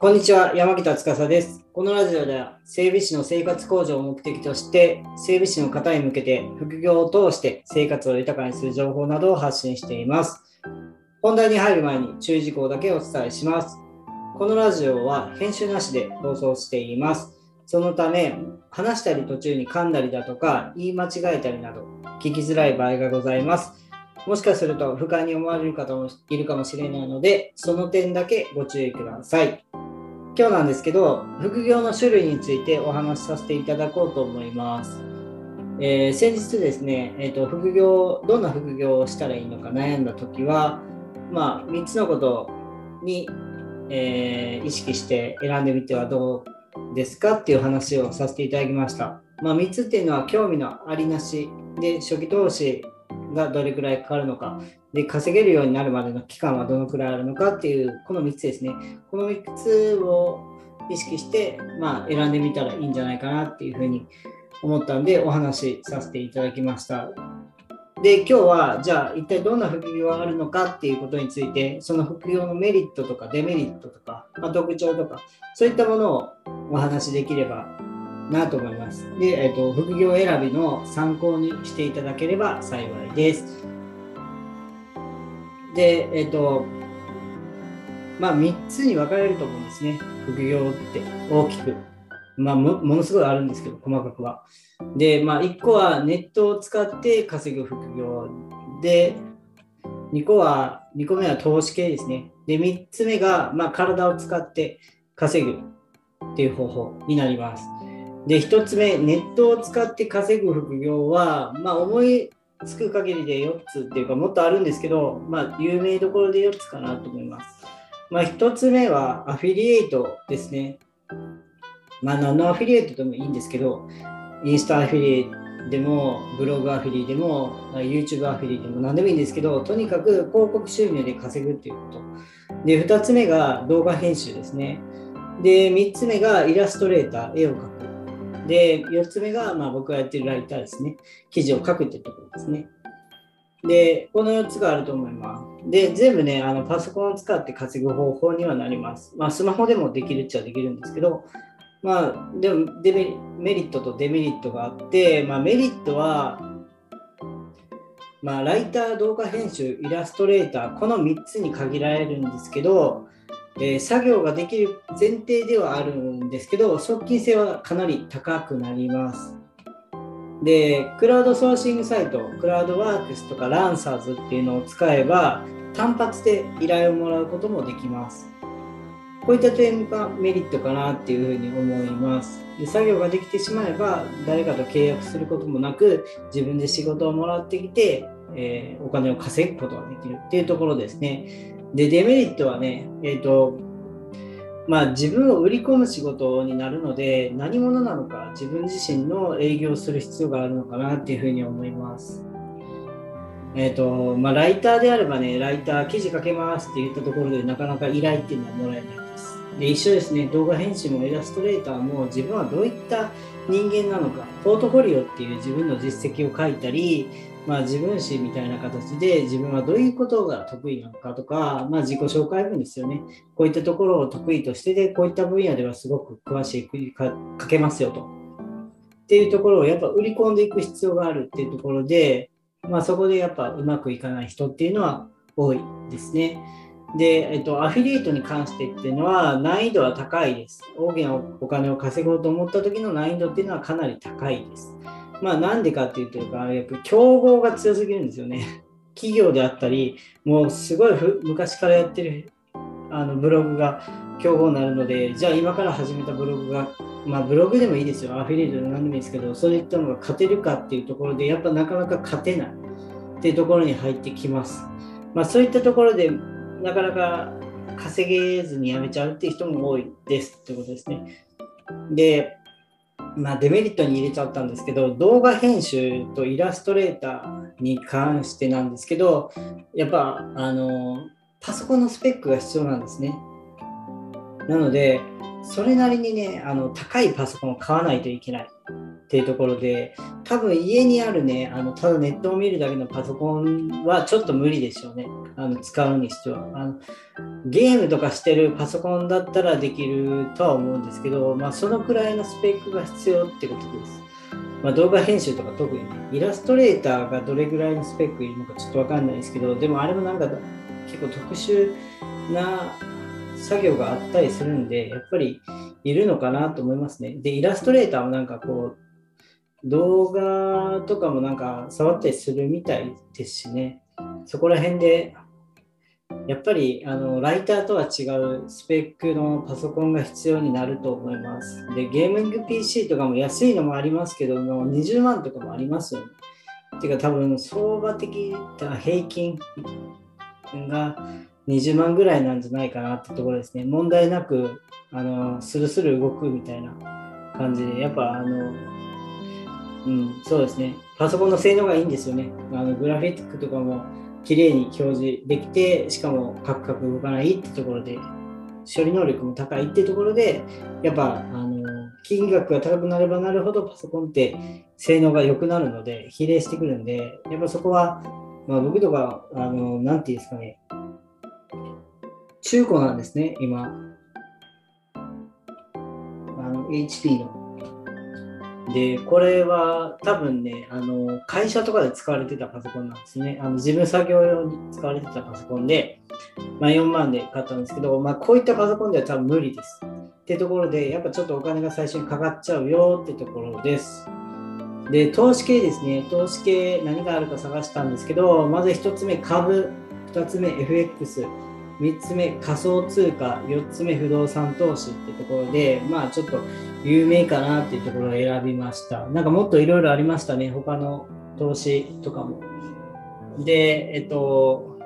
こんにちは、山北司です。このラジオでは、整備士の生活向上を目的として、整備士の方に向けて副業を通して生活を豊かにする情報などを発信しています。本題に入る前に注意事項だけお伝えします。このラジオは編集なしで放送しています。そのため、話したり途中に噛んだりだとか、言い間違えたりなど、聞きづらい場合がございます。もしかすると不快に思われる方もいるかもしれないので、その点だけご注意ください。今日なんですけど、副業の種類についてお話しさせていただこうと思います。えー、先日ですね、えーと、副業、どんな副業をしたらいいのか悩んだ時は、まあ、3つのことに、えー、意識して選んでみてはどうですかっていう話をさせていただきました。まあ、3つっていうのは興味のありなしで初期投資がどれくらいかかるのかで稼げるようになるまでの期間はどのくらいあるのかっていうこの3つですねこの3つを意識して、まあ、選んでみたらいいんじゃないかなっていうふうに思ったんでお話しさせていただきましたで今日はじゃあ一体どんな副業があるのかっていうことについてその副業のメリットとかデメリットとか、まあ、特徴とかそういったものをお話しできればなと思います。で、えっと、副業選びの参考にしていただければ幸いです。で、えっと、まあ、3つに分かれると思うんですね。副業って大きく。まあも、ものすごいあるんですけど、細かくは。で、まあ、1個はネットを使って稼ぐ副業で、2個は、2個目は投資系ですね。で、3つ目が、まあ、体を使って稼ぐっていう方法になります。で、1つ目、ネットを使って稼ぐ副業は、まあ、思いつく限りで4つっていうか、もっとあるんですけど、まあ、有名どころで4つかなと思います。まあ、1つ目はアフィリエイトですね。まあ、何のアフィリエイトでもいいんですけど、インスタアフィリエイトでも、ブログアフィリでも、YouTube アフィリでも何でもいいんですけど、とにかく広告収入で稼ぐっていうこと。で、2つ目が動画編集ですね。で、3つ目がイラストレーター、絵を描く。で、4つ目が、まあ、僕がやってるライターですね。記事を書くってところですね。で、この4つがあると思います。で、全部ね、あのパソコンを使って稼ぐ方法にはなります。まあ、スマホでもできるっちゃできるんですけど、まあ、でもデメリットとデメリットがあって、まあ、メリットは、まあ、ライター、動画編集、イラストレーター、この3つに限られるんですけど、えー、作業ができる前提ではあるんですけど、側近性はかなり高くなります。で、クラウドソーシングサイト、クラウドワークスとかランサーズっていうのを使えば、単発で依頼をもらうこともできます。こういった点がメリットかなっていうふうに思います。で作業ができてしまえば、誰かと契約することもなく、自分で仕事をもらってきて、えー、お金を稼ぐことができるっていうところですね。で、デメリットはね、えっ、ー、と、まあ、自分を売り込む仕事になるので、何者なのか、自分自身の営業する必要があるのかなっていうふうに思います。え、ー、と、まあ、ライターであればね、ライター記事書けますって言ったところで、なかなか依頼っていうのはもらえないです。で、一緒ですね、動画編集もイラストレーターも自分はどういった人間なのか、ポートフォリオっていう自分の実績を書いたり、まあ、自分史みたいな形で自分はどういうことが得意なのかとか、まあ、自己紹介文ですよね。こういったところを得意としてで、こういった分野ではすごく詳しいか書けますよと。っていうところをやっぱ売り込んでいく必要があるっていうところで、まあ、そこでやっぱうまくいかない人っていうのは多いですね。で、えっと、アフィリエイトに関してっていうのは難易度は高いです。大きなお金を稼ごうと思った時の難易度っていうのはかなり高いです。まあなんでかっていうと、やっぱ競合が強すぎるんですよね。企業であったり、もうすごい昔からやってるあのブログが競合になるので、じゃあ今から始めたブログが、まあブログでもいいですよ、アフィリエイトで何でもいいですけど、そういったのが勝てるかっていうところで、やっぱなかなか勝てないっていうところに入ってきます。まあそういったところで、なかなか稼げずに辞めちゃうっていう人も多いですってことですね。で、まあ、デメリットに入れちゃったんですけど動画編集とイラストレーターに関してなんですけどやっぱあのパソコンのスペックが必要なんですね。なのでそれなりにねあの高いパソコンを買わないといけない。っていうところで、多分家にあるね、あのただネットを見るだけのパソコンはちょっと無理でしょうね、あの使うにしてはあの。ゲームとかしてるパソコンだったらできるとは思うんですけど、まあ、そのくらいのスペックが必要ってことです。まあ、動画編集とか特にね、イラストレーターがどれぐらいのスペックいるのかちょっとわかんないですけど、でもあれもなんか結構特殊な作業があったりするんで、やっぱりいるのかなと思いますね。で、イラストレーターもなんかこう、動画とかもなんか触ったりするみたいですしね、そこら辺で、やっぱりあのライターとは違うスペックのパソコンが必要になると思います。で、ゲーミング PC とかも安いのもありますけども、20万とかもありますよね。っていうか多分相場的な平均が20万ぐらいなんじゃないかなってところですね。問題なく、あの、スルスル動くみたいな感じで、やっぱあの、うん、そうですね。パソコンの性能がいいんですよね。あのグラフィックとかも綺麗に表示できて、しかもカクカク動かないってところで、処理能力も高いってところで、やっぱ、あの、金額が高くなればなるほどパソコンって性能が良くなるので、比例してくるんで、やっぱそこは、まあ、僕とか、あの、なんていうんですかね、中古なんですね、今。あの、HP の。で、これは多分ね、あの会社とかで使われてたパソコンなんですね。あの自分作業用に使われてたパソコンで、まあ、4万で買ったんですけど、まあ、こういったパソコンでは多分無理です。ってところで、やっぱちょっとお金が最初にかかっちゃうよってところです。で、投資系ですね。投資系何があるか探したんですけど、まず1つ目株、2つ目 FX、3つ目仮想通貨、4つ目不動産投資ってところで、まあちょっと有名かなっていうところを選びました。なんかもっといろいろありましたね、他の投資とかも。で、えっと、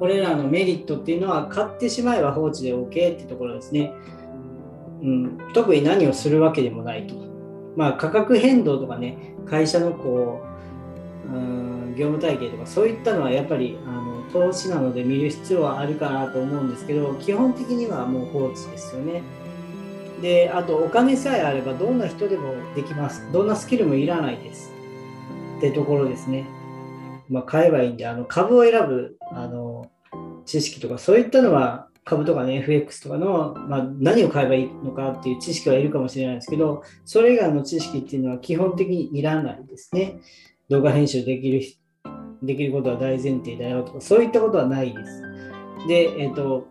これらのメリットっていうのは、買ってしまえば放置で OK ってところですね。うん、特に何をするわけでもないと。まあ価格変動とかね、会社のこう、うん、業務体系とかそういったのはやっぱりあの投資なので見る必要はあるかなと思うんですけど基本的にはもう放置ですよね。であとお金さえあればどんな人でもできます。どんなスキルもいらないです。ってところですね。まあ、買えばいいんであの株を選ぶあの知識とかそういったのは株とかね FX とかの、まあ、何を買えばいいのかっていう知識はいるかもしれないですけどそれ以外の知識っていうのは基本的にいらないですね。動画編集できるできることは大前提だよとか、そういったことはないです。で、えっ、ー、と、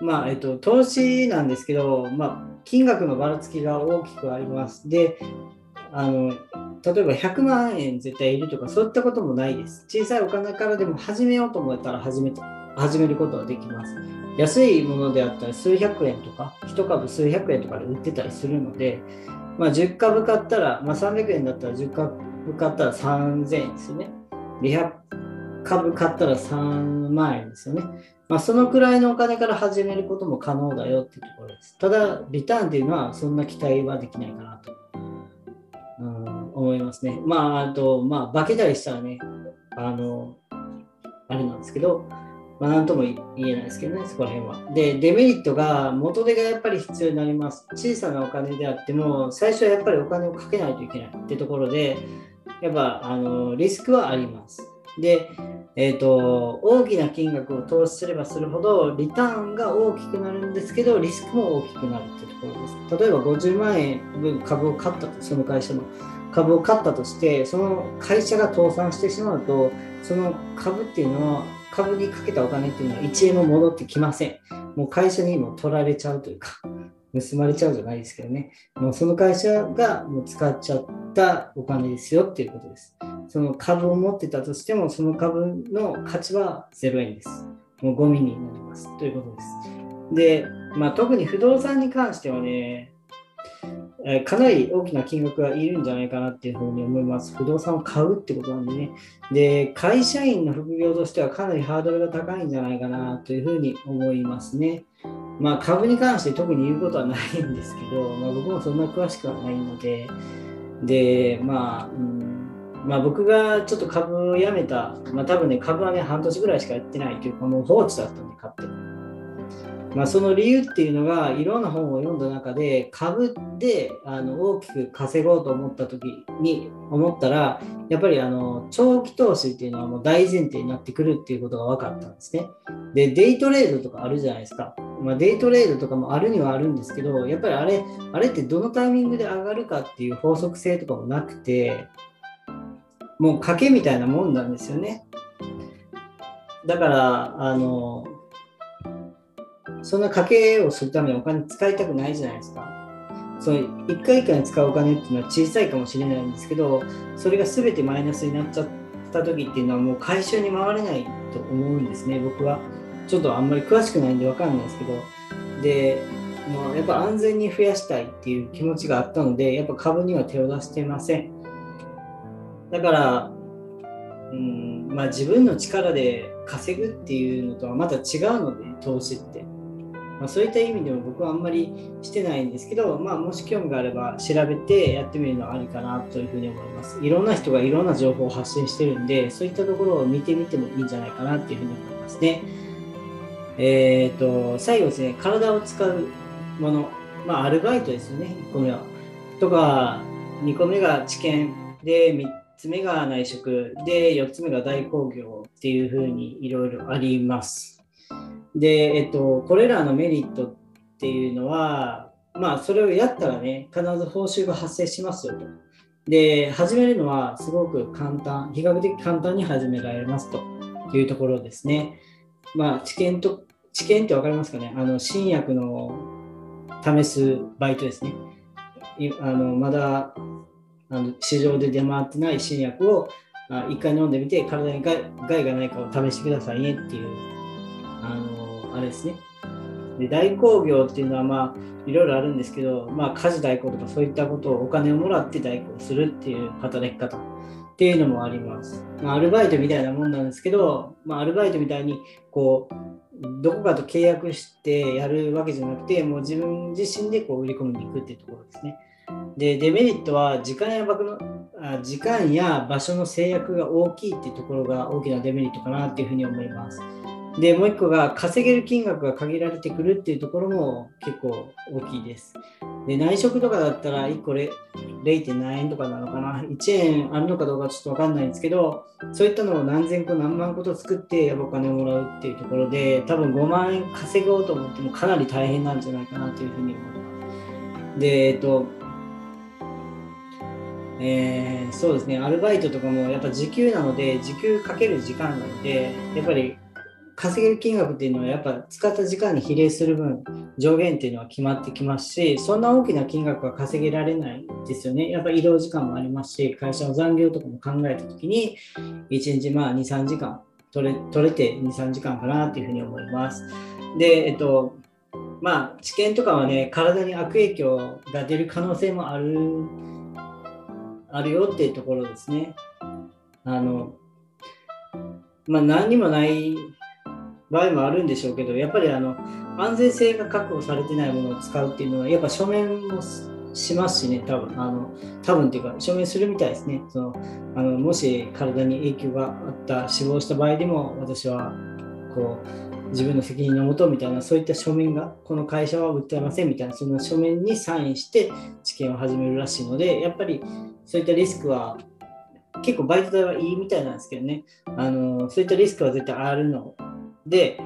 まあ、えっ、ー、と、投資なんですけど、まあ、金額のばらつきが大きくあります。で、あの、例えば100万円絶対いるとか、そういったこともないです。小さいお金からでも始めようと思ったら始め始めることはできます。安いものであったら数百円とか、1株数百円とかで売ってたりするので、まあ、10株買ったら、まあ、300円だったら10株株買ったら3000円ですよね。200株買ったら3万円ですよね。まあ、そのくらいのお金から始めることも可能だよっていうところです。ただ、リターンっていうのはそんな期待はできないかなと、うん、思いますね。まあ、あと、まあ、化けたりしたらね、あの、あれなんですけど、まあ、なんとも言えないですけどね、そこら辺は。で、デメリットが、元手がやっぱり必要になります。小さなお金であっても、最初はやっぱりお金をかけないといけないってところで、やっぱあのリスクはあります。で、えーと、大きな金額を投資すればするほどリターンが大きくなるんですけどリスクも大きくなるっていうところです。例えば50万円分株を買ったとその会社の株を買ったとしてその会社が倒産してしまうとその株っていうのは株にかけたお金っていうのは1円も戻ってきません。もう会社にも取られちゃうというか盗まれちゃうじゃないですけどね、もうその会社がもう使っちゃったお金ですよっていうことです。その株を持ってたとしても、その株の価値は0円です。もうゴミになりますということです。で、まあ、特に不動産に関してはね、えかなり大きな金額がいるんじゃないかなっていうふうに思います。不動産を買うってことなんでね。で、会社員の副業としてはかなりハードルが高いんじゃないかなというふうに思いますね。まあ、株に関して特に言うことはないんですけど、まあ、僕もそんな詳しくはないので、で、まあ、うんまあ、僕がちょっと株をやめた、まあ、多分ね、株はね、半年ぐらいしかやってないというか、もう放置だったんで、買って。まあ、その理由っていうのがいろんな本を読んだ中で株であの大きく稼ごうと思った時に思ったらやっぱりあの長期投資っていうのはもう大前提になってくるっていうことが分かったんですね。でデイトレードとかあるじゃないですか。まあ、デイトレードとかもあるにはあるんですけどやっぱりあれあれってどのタイミングで上がるかっていう法則性とかもなくてもう賭けみたいなもんなんですよね。だからあのそんな家計をするためにお金使いたくないじゃないですか。その1回1回に使うお金っていうのは小さいかもしれないんですけど、それが全てマイナスになっちゃった時っていうのはもう回収に回れないと思うんですね、僕は。ちょっとあんまり詳しくないんで分かんないですけど。で、もうやっぱ安全に増やしたいっていう気持ちがあったので、やっぱ株には手を出してません。だから、うんまあ、自分の力で稼ぐっていうのとはまた違うので、投資って。まあ、そういった意味でも僕はあんまりしてないんですけど、まあ、もし興味があれば調べてやってみるのはありかなというふうに思います。いろんな人がいろんな情報を発信してるんで、そういったところを見てみてもいいんじゃないかなっていうふうに思いますね。え、ー、と、最後ですね、体を使うもの、まあ、アルバイトですよね、1個目は。とか、2個目が知見で、3つ目が内職で、4つ目が代行業っていうふうにいろいろあります。で、えっと、これらのメリットっていうのは、まあ、それをやったらね、必ず報酬が発生しますよと。で、始めるのはすごく簡単、比較的簡単に始められますというところですね。まあ、知見と、知見って分かりますかね？あの、新薬の試すバイトですね。あのまだあの市場で出回ってない新薬を一回飲んでみて体に害がないかを試してくださいねっていうあのあれですね。で代行業っていうのはまあいろいろあるんですけど、まあ、家事代行とかそういったことをお金をもらって代行するっていう働き方っていうのもあります。まあ、アルバイトみたいなもんなんですけど、まあ、アルバイトみたいにこうどこかと契約してやるわけじゃなくてもう自分自身でこう売り込みに行くっていうところですね。でデメリットは時間や場の時間や場所の制約が大きいっていうところが大きなデメリットかなっていうふうに思います。で、もう一個が稼げる金額が限られてくるっていうところも結構大きいです。で、内職とかだったら1個 0. 何円とかなのかな、1円あるのかどうかちょっとわかんないんですけど、そういったのを何千個何万個と作ってお金をもらうっていうところで、多分5万円稼ごうと思ってもかなり大変なんじゃないかなというふうに思います。で、えっと、えー、そうですね、アルバイトとかもやっぱ時給なので、時給かける時間なので、やっぱり稼げる金額っていうのはやっぱ使った時間に比例する分上限っていうのは決まってきますしそんな大きな金額は稼げられないですよね。やっぱ移動時間もありますし会社の残業とかも考えた時に1日まあ23時間取れ取れて23時間かなっていうふうに思います。でえっとまあ知見とかはね体に悪影響が出る可能性もあるあるよっていうところですね。あのまあ何にもない場合もあるんでしょうけど、やっぱりあの安全性が確保されてないものを使うっていうのは、やっぱ書面もしますしね、多分あの多分っていうか、書面するみたいですね。そのあのもし体に影響があった、死亡した場合でも、私はこう自分の責任のもとみたいな、そういった書面が、この会社は訴えませんみたいな、その書面にサインして治験を始めるらしいので、やっぱりそういったリスクは結構バイト代はいいみたいなんですけどね、あのそういったリスクは絶対あるので、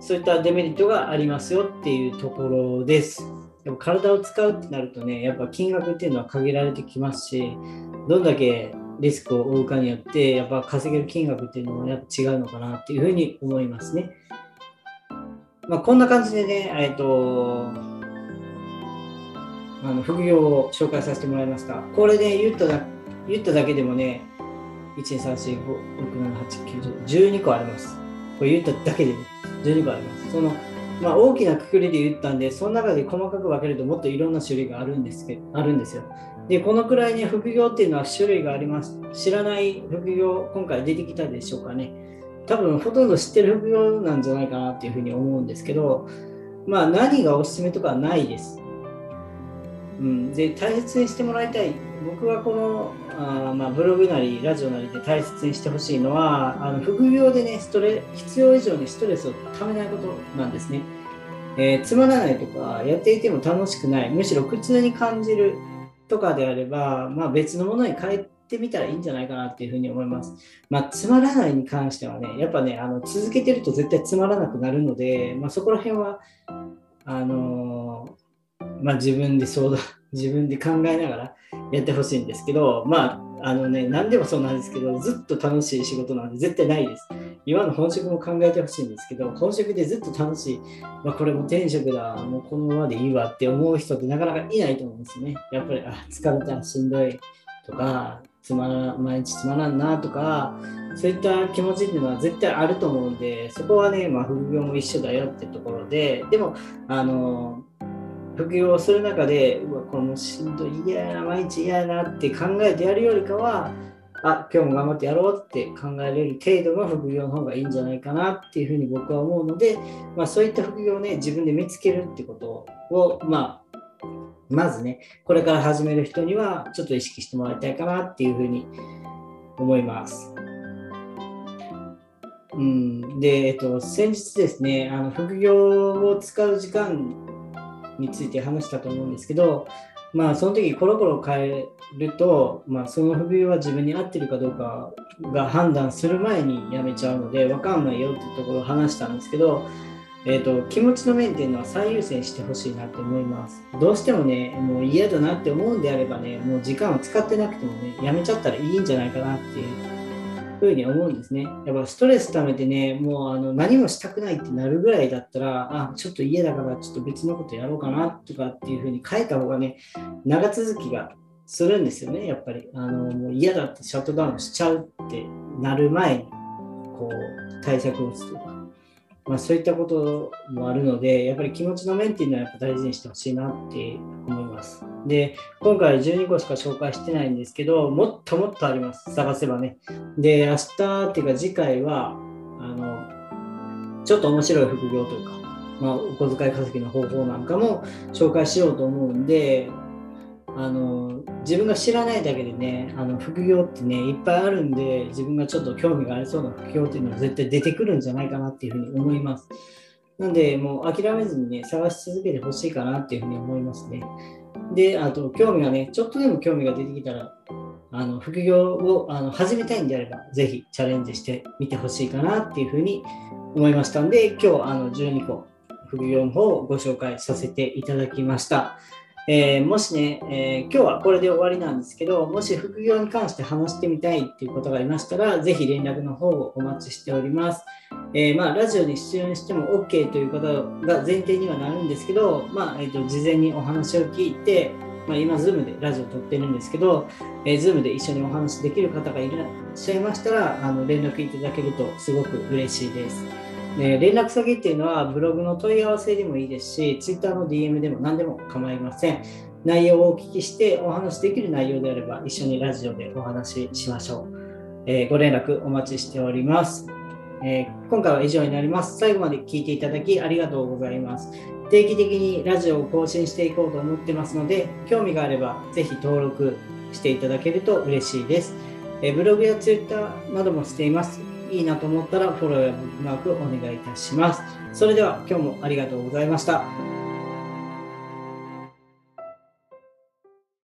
そういったデメリットがありますよっていうところです。でも体を使うってなるとね、やっぱ金額っていうのは限られてきますし、どんだけリスクを負うかによって、やっぱ稼げる金額っていうのもやっぱ違うのかなっていうふうに思いますね。まあ、こんな感じでね、えっと、あの副業を紹介させてもらいました。これで言っただ言っただけでもね、1、2、3、4、5、6、7、8、9、10、12個あります。これ言っただけで、ね、12個あります。そのまあ、大きなくくりで言ったんで、その中で細かく分けるともっといろんな種類があるんですけあるんですよ。で、このくらいに副業っていうのは種類があります。知らない副業、今回出てきたでしょうかね。多分ほとんど知ってる副業なんじゃないかなっていうふうに思うんですけど、まあ何がおすすめとかはないです。うん、で大切にしてもらいたい。僕はこのあ、まあ、ブログなりラジオなりで大切にしてほしいのはあの副業でねストレ必要以上にストレスをためないことなんですね。えー、つまらないとか、やっていても楽しくない、むしろ苦痛に感じるとかであれば、まあ、別のものに変えてみたらいいんじゃないかなっていうふうに思います。まあ、つまらないに関してはね、やっぱね、あの続けてると絶対つまらなくなるので、まあ、そこら辺は、あのー、まあ、自分で相談、自分で考えながらやってほしいんですけど、まあ、あのね、何でもそうなんですけど、ずっと楽しい仕事なんで絶対ないです。今の本職も考えてほしいんですけど、本職でずっと楽しい、まあ、これも転職だ、もうこのままでいいわって思う人ってなかなかいないと思うんですね。やっぱり、あ、疲れたら、しんどいとか、つまら毎日つまらんなとか、そういった気持ちっていうのは絶対あると思うんで、そこはね、まあ、副業も一緒だよってところで、でも、あの、副業をする中で、うわ、このしんどい、嫌やな、毎日嫌やなって考えてやるよりかは、あ、今日も頑張ってやろうって考えれる程度の副業の方がいいんじゃないかなっていうふうに僕は思うので、まあ、そういった副業をね、自分で見つけるってことを、まあ、まずね、これから始める人にはちょっと意識してもらいたいかなっていうふうに思います。うん、で、えっと、先日ですね、あの副業を使う時間について話したと思うんですけど、まあ、その時コロコロ変えると、まあ、その不業は自分に合ってるかどうかが判断する前にやめちゃうので分かんないよってところを話したんですけど、えーと、気持ちの面っていうのは最優先してほしいなって思います。どうしてもね、もう嫌だなって思うんであればね、もう時間を使ってなくてもね、やめちゃったらいいんじゃないかなっていうふうに思うんですね。やっぱストレス溜めてね、もうあの何もしたくないってなるぐらいだったら、あ、ちょっと家だからちょっと別のことやろうかなとかっていうふうに変えた方がね、長続きがするんですよね、やっぱり。あのもう嫌だってシャットダウンしちゃうってなる前に、こう、対策を打つとか。まあ、そういったこともあるので、やっぱり気持ちの面っていうのはやっぱ大事にしてほしいなって思います。で、今回12個しか紹介してないんですけど、もっともっとあります。探せばね。で、明日っていうか次回は、あの、ちょっと面白い副業というか、まあ、お小遣い稼ぎの方法なんかも紹介しようと思うんで、あの自分が知らないだけでねあの副業ってねいっぱいあるんで自分がちょっと興味がありそうな副業っていうのは絶対出てくるんじゃないかなっていうふうに思います。なんでもう諦めずにね探し続けてほしいかなっていうふうに思いますね。で、あと興味がね、ちょっとでも興味が出てきたら、あの副業をあの始めたいんであれば、ぜひチャレンジしてみてほしいかなっていうふうに思いましたんで、今日あの12個副業の方をご紹介させていただきました。えー、もしね、えー、今日はこれで終わりなんですけど、もし副業に関して話してみたいっていうことがいましたら、ぜひ連絡の方をお待ちしております。えー、まあ、ラジオに出演しても OK という方が前提にはなるんですけど、まあえーと、事前にお話を聞いて、まあ、今、Zoom でラジオを撮ってるんですけど、えー、Zoom で一緒にお話できる方がいらっしゃいましたら、あの連絡いただけるとすごく嬉しいです。で連絡先っていうのはブログの問い合わせでもいいですし、Twitter の DM でも何でも構いません。内容をお聞きしてお話できる内容であれば一緒にラジオでお話ししましょう。えー、ご連絡お待ちしております、えー、今回は以上になります。最後まで聞いていただきありがとうございます。定期的にラジオを更新していこうと思ってますので、興味があればぜひ登録していただけると嬉しいです。えー、ブログやツイッターなどもしています。いいなと思ったらフォローやブックマークお願いいたします。それでは今日もありがとうございました。